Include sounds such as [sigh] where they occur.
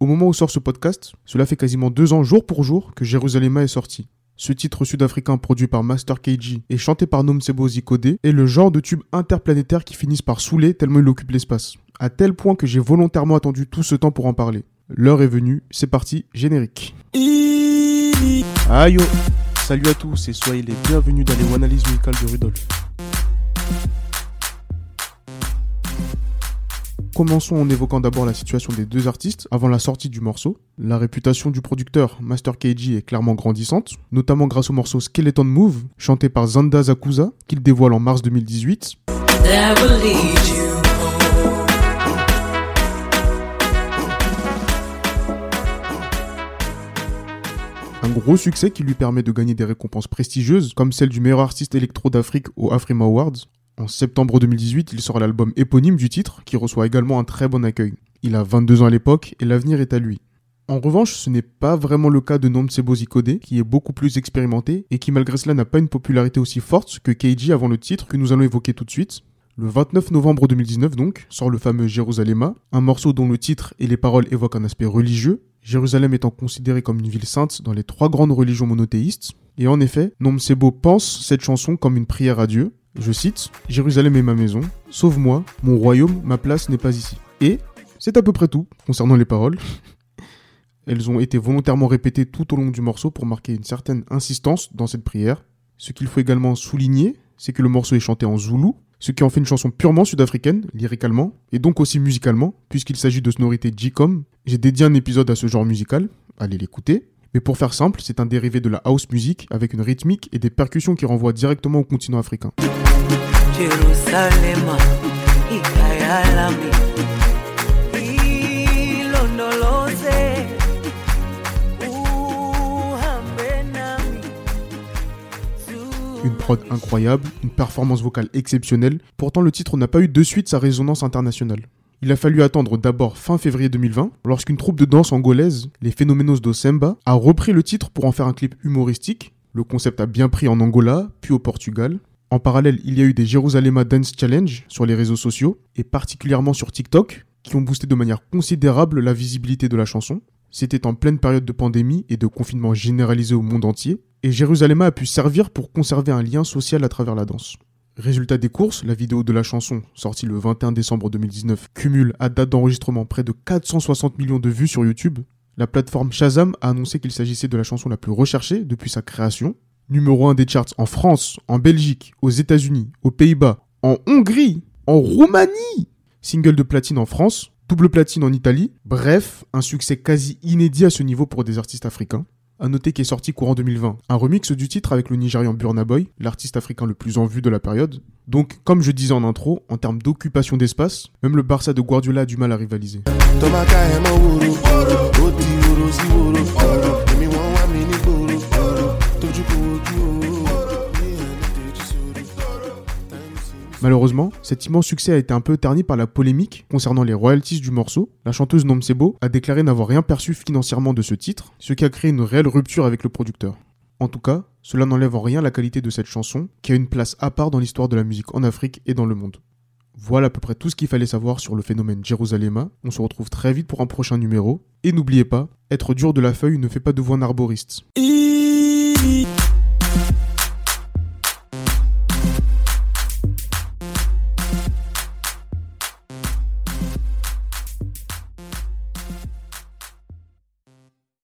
Au moment où sort ce podcast, cela fait quasiment deux ans jour pour jour que Jérusalem est sorti. Ce titre sud-africain produit par Master KG et chanté par Nomsebo Zikode est le genre de tube interplanétaire qui finissent par saouler tellement il occupe l'espace. À tel point que j'ai volontairement attendu tout ce temps pour en parler. L'heure est venue, c'est parti, générique. Aïe oh. Salut à tous et soyez les bienvenus dans les analyses musicales de Rudolf. Commençons en évoquant d'abord la situation des deux artistes avant la sortie du morceau. La réputation du producteur Master KG est clairement grandissante, notamment grâce au morceau Skeleton Move, chanté par Zanda Zakuza, qu'il dévoile en mars 2018. Un gros succès qui lui permet de gagner des récompenses prestigieuses, comme celle du meilleur artiste électro d'Afrique au Afrima Awards, en septembre 2018, il sort l'album éponyme du titre, qui reçoit également un très bon accueil. Il a 22 ans à l'époque et l'avenir est à lui. En revanche, ce n'est pas vraiment le cas de Nomsebo Zikode, qui est beaucoup plus expérimenté et qui malgré cela n'a pas une popularité aussi forte que Keiji avant le titre que nous allons évoquer tout de suite. Le 29 novembre 2019 donc, sort le fameux Jérusalem, un morceau dont le titre et les paroles évoquent un aspect religieux, Jérusalem étant considérée comme une ville sainte dans les trois grandes religions monothéistes. Et en effet, Nomsebo pense cette chanson comme une prière à Dieu, je cite, Jérusalem est ma maison, sauve-moi, mon royaume, ma place n'est pas ici. Et c'est à peu près tout concernant les paroles. [laughs] Elles ont été volontairement répétées tout au long du morceau pour marquer une certaine insistance dans cette prière. Ce qu'il faut également souligner, c'est que le morceau est chanté en zoulou, ce qui en fait une chanson purement sud-africaine, lyricalement, et donc aussi musicalement, puisqu'il s'agit de sonorités G-Com. J'ai dédié un épisode à ce genre musical, allez l'écouter. Mais pour faire simple, c'est un dérivé de la house music avec une rythmique et des percussions qui renvoient directement au continent africain. Une prod incroyable, une performance vocale exceptionnelle, pourtant le titre n'a pas eu de suite sa résonance internationale. Il a fallu attendre d'abord fin février 2020, lorsqu'une troupe de danse angolaise, les Phénoménos do Semba, a repris le titre pour en faire un clip humoristique. Le concept a bien pris en Angola, puis au Portugal. En parallèle, il y a eu des Jérusalem Dance Challenge sur les réseaux sociaux, et particulièrement sur TikTok, qui ont boosté de manière considérable la visibilité de la chanson. C'était en pleine période de pandémie et de confinement généralisé au monde entier, et Jérusalem a pu servir pour conserver un lien social à travers la danse. Résultat des courses, la vidéo de la chanson, sortie le 21 décembre 2019, cumule à date d'enregistrement près de 460 millions de vues sur YouTube. La plateforme Shazam a annoncé qu'il s'agissait de la chanson la plus recherchée depuis sa création. Numéro 1 des charts en France, en Belgique, aux États-Unis, aux Pays-Bas, en Hongrie, en Roumanie. Single de platine en France, double platine en Italie. Bref, un succès quasi inédit à ce niveau pour des artistes africains. À noter qu'est sorti courant 2020 un remix du titre avec le Nigérian Burna Boy, l'artiste africain le plus en vue de la période. Donc, comme je disais en intro, en termes d'occupation d'espace, même le Barça de Guardiola a du mal à rivaliser. Malheureusement, cet immense succès a été un peu terni par la polémique concernant les royalties du morceau. La chanteuse Nomsebo a déclaré n'avoir rien perçu financièrement de ce titre, ce qui a créé une réelle rupture avec le producteur. En tout cas, cela n'enlève en rien la qualité de cette chanson, qui a une place à part dans l'histoire de la musique en Afrique et dans le monde. Voilà à peu près tout ce qu'il fallait savoir sur le phénomène Jérusalem. On se retrouve très vite pour un prochain numéro. Et n'oubliez pas, être dur de la feuille ne fait pas de vous un arboriste.